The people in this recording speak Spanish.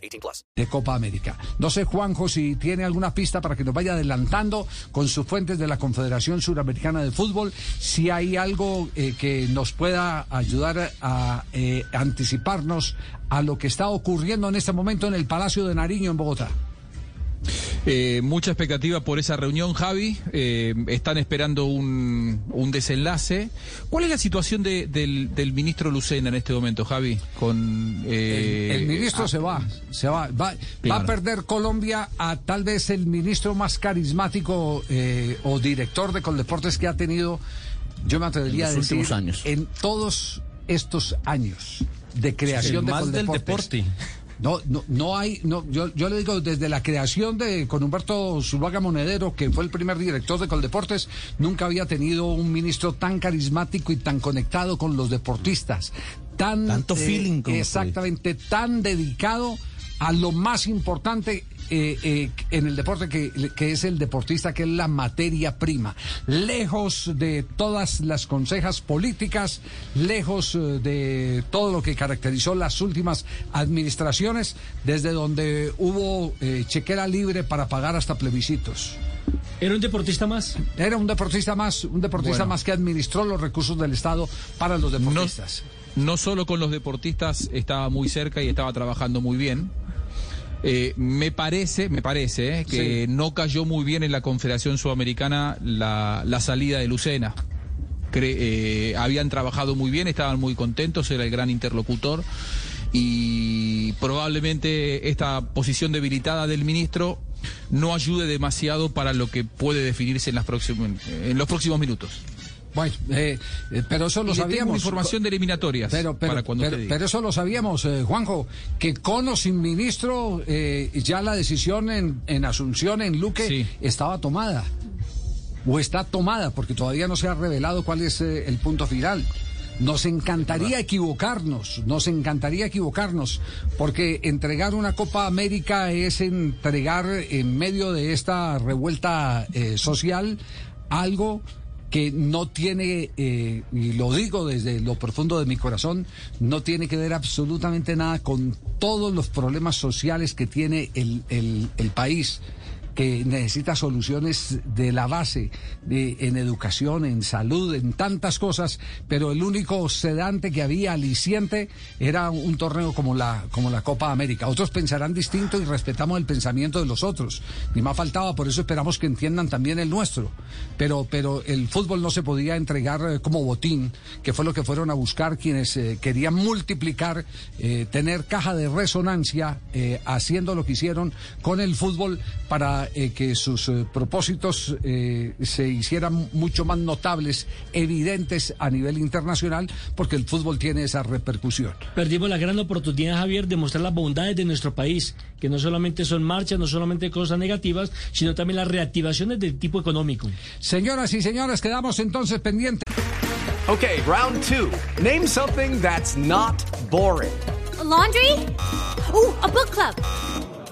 18 plus. de Copa América. No sé, Juanjo, si tiene alguna pista para que nos vaya adelantando con sus fuentes de la Confederación Suramericana de Fútbol, si hay algo eh, que nos pueda ayudar a eh, anticiparnos a lo que está ocurriendo en este momento en el Palacio de Nariño en Bogotá. Eh, mucha expectativa por esa reunión, Javi. Eh, están esperando un, un, desenlace. ¿Cuál es la situación de, del, del, ministro Lucena en este momento, Javi? Con eh, el, el, ministro se va, se va, va, claro. va, a perder Colombia a tal vez el ministro más carismático eh, o director de Coldeportes que ha tenido, yo me atrevería a decir, años. en todos estos años de creación de más Coldeportes. Del deporte. No, no, no hay, no, yo, yo le digo, desde la creación de con Humberto Zuluaga Monedero, que fue el primer director de Coldeportes, nunca había tenido un ministro tan carismático y tan conectado con los deportistas. Tan, Tanto eh, feeling. Como exactamente, tan dedicado a lo más importante eh, eh, en el deporte que, que, es el deportista, que es la materia prima. Lejos de todas las consejas políticas, lejos eh, de todo lo que caracterizó las últimas administraciones, desde donde hubo eh, chequera libre para pagar hasta plebiscitos. ¿Era un deportista más? Era un deportista más, un deportista bueno. más que administró los recursos del Estado para los deportistas. No, no solo con los deportistas estaba muy cerca y estaba trabajando muy bien, eh, me parece, me parece eh, que sí. no cayó muy bien en la Confederación Sudamericana la, la salida de Lucena. Cre eh, habían trabajado muy bien, estaban muy contentos, era el gran interlocutor y probablemente esta posición debilitada del ministro no ayude demasiado para lo que puede definirse en, las en los próximos minutos. Bueno, eh, pero eso lo y sabíamos. información de eliminatorias pero, pero, para cuando pero, pero eso lo sabíamos, eh, Juanjo, que con o sin ministro eh, ya la decisión en, en Asunción, en Luque, sí. estaba tomada. O está tomada, porque todavía no se ha revelado cuál es eh, el punto final. Nos encantaría equivocarnos, nos encantaría equivocarnos, porque entregar una Copa América es entregar en medio de esta revuelta eh, social algo que no tiene, eh, y lo digo desde lo profundo de mi corazón, no tiene que ver absolutamente nada con todos los problemas sociales que tiene el, el, el país que necesita soluciones de la base, de, en educación, en salud, en tantas cosas, pero el único sedante que había aliciente era un torneo como la, como la Copa América. Otros pensarán distinto y respetamos el pensamiento de los otros. Ni más faltaba, por eso esperamos que entiendan también el nuestro. Pero, pero el fútbol no se podía entregar eh, como botín, que fue lo que fueron a buscar quienes eh, querían multiplicar, eh, tener caja de resonancia, haciendo lo que hicieron con el fútbol para eh, que sus eh, propósitos eh, se hicieran mucho más notables, evidentes a nivel internacional, porque el fútbol tiene esa repercusión. Perdimos la gran oportunidad, Javier, de mostrar las bondades de nuestro país, que no solamente son marchas, no solamente cosas negativas, sino también las reactivaciones de tipo económico. Señoras y señores, quedamos entonces pendientes. Okay, round two. Name something that's not boring. A laundry? Ooh, a book club.